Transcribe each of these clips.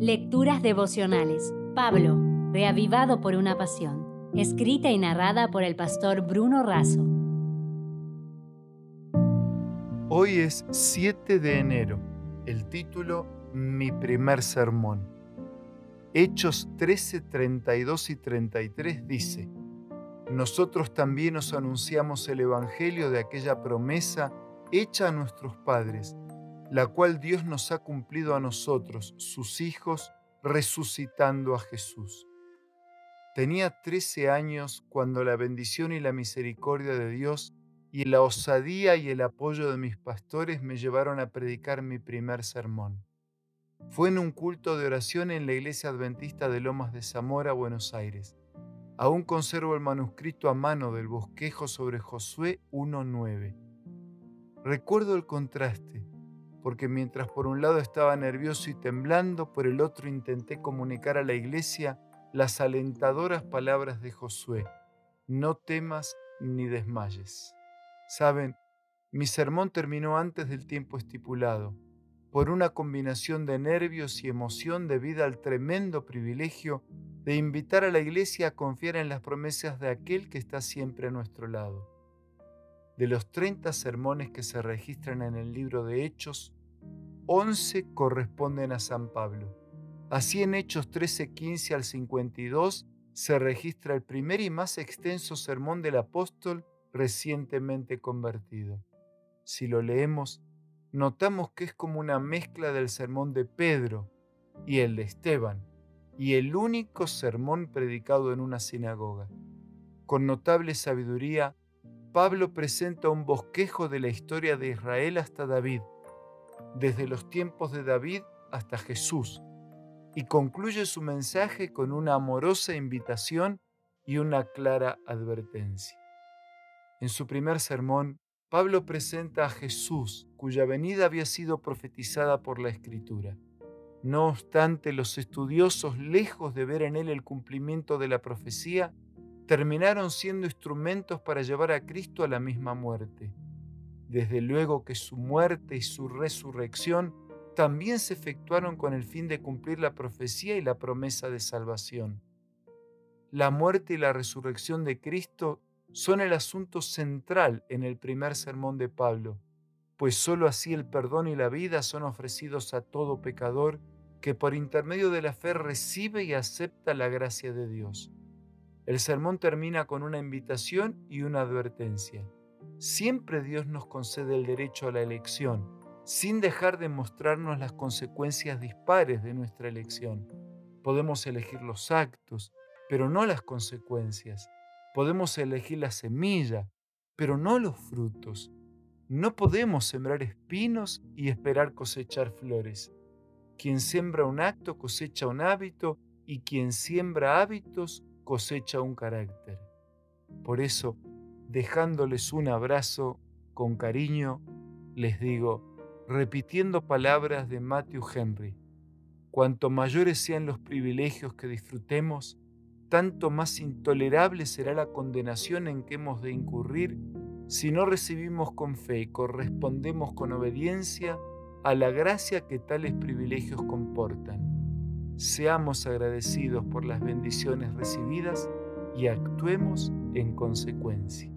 Lecturas devocionales. Pablo, reavivado por una pasión. Escrita y narrada por el pastor Bruno Razo. Hoy es 7 de enero. El título, Mi primer sermón. Hechos 13, 32 y 33 dice, Nosotros también os anunciamos el Evangelio de aquella promesa hecha a nuestros padres la cual Dios nos ha cumplido a nosotros, sus hijos, resucitando a Jesús. Tenía 13 años cuando la bendición y la misericordia de Dios y la osadía y el apoyo de mis pastores me llevaron a predicar mi primer sermón. Fue en un culto de oración en la iglesia adventista de Lomas de Zamora, Buenos Aires. Aún conservo el manuscrito a mano del bosquejo sobre Josué 1.9. Recuerdo el contraste porque mientras por un lado estaba nervioso y temblando, por el otro intenté comunicar a la iglesia las alentadoras palabras de Josué, no temas ni desmayes. Saben, mi sermón terminó antes del tiempo estipulado, por una combinación de nervios y emoción debida al tremendo privilegio de invitar a la iglesia a confiar en las promesas de aquel que está siempre a nuestro lado. De los 30 sermones que se registran en el libro de Hechos, 11 corresponden a San Pablo. Así en Hechos 13, 15 al 52 se registra el primer y más extenso sermón del apóstol recientemente convertido. Si lo leemos, notamos que es como una mezcla del sermón de Pedro y el de Esteban, y el único sermón predicado en una sinagoga. Con notable sabiduría, Pablo presenta un bosquejo de la historia de Israel hasta David, desde los tiempos de David hasta Jesús, y concluye su mensaje con una amorosa invitación y una clara advertencia. En su primer sermón, Pablo presenta a Jesús, cuya venida había sido profetizada por la Escritura. No obstante, los estudiosos, lejos de ver en él el cumplimiento de la profecía, terminaron siendo instrumentos para llevar a Cristo a la misma muerte. Desde luego que su muerte y su resurrección también se efectuaron con el fin de cumplir la profecía y la promesa de salvación. La muerte y la resurrección de Cristo son el asunto central en el primer sermón de Pablo, pues sólo así el perdón y la vida son ofrecidos a todo pecador que por intermedio de la fe recibe y acepta la gracia de Dios. El sermón termina con una invitación y una advertencia. Siempre Dios nos concede el derecho a la elección, sin dejar de mostrarnos las consecuencias dispares de nuestra elección. Podemos elegir los actos, pero no las consecuencias. Podemos elegir la semilla, pero no los frutos. No podemos sembrar espinos y esperar cosechar flores. Quien siembra un acto cosecha un hábito y quien siembra hábitos cosecha un carácter. Por eso, dejándoles un abrazo con cariño, les digo, repitiendo palabras de Matthew Henry, cuanto mayores sean los privilegios que disfrutemos, tanto más intolerable será la condenación en que hemos de incurrir si no recibimos con fe y correspondemos con obediencia a la gracia que tales privilegios comportan. Seamos agradecidos por las bendiciones recibidas y actuemos en consecuencia.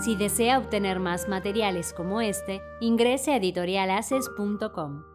Si desea obtener más materiales como este, ingrese a editorialaces.com.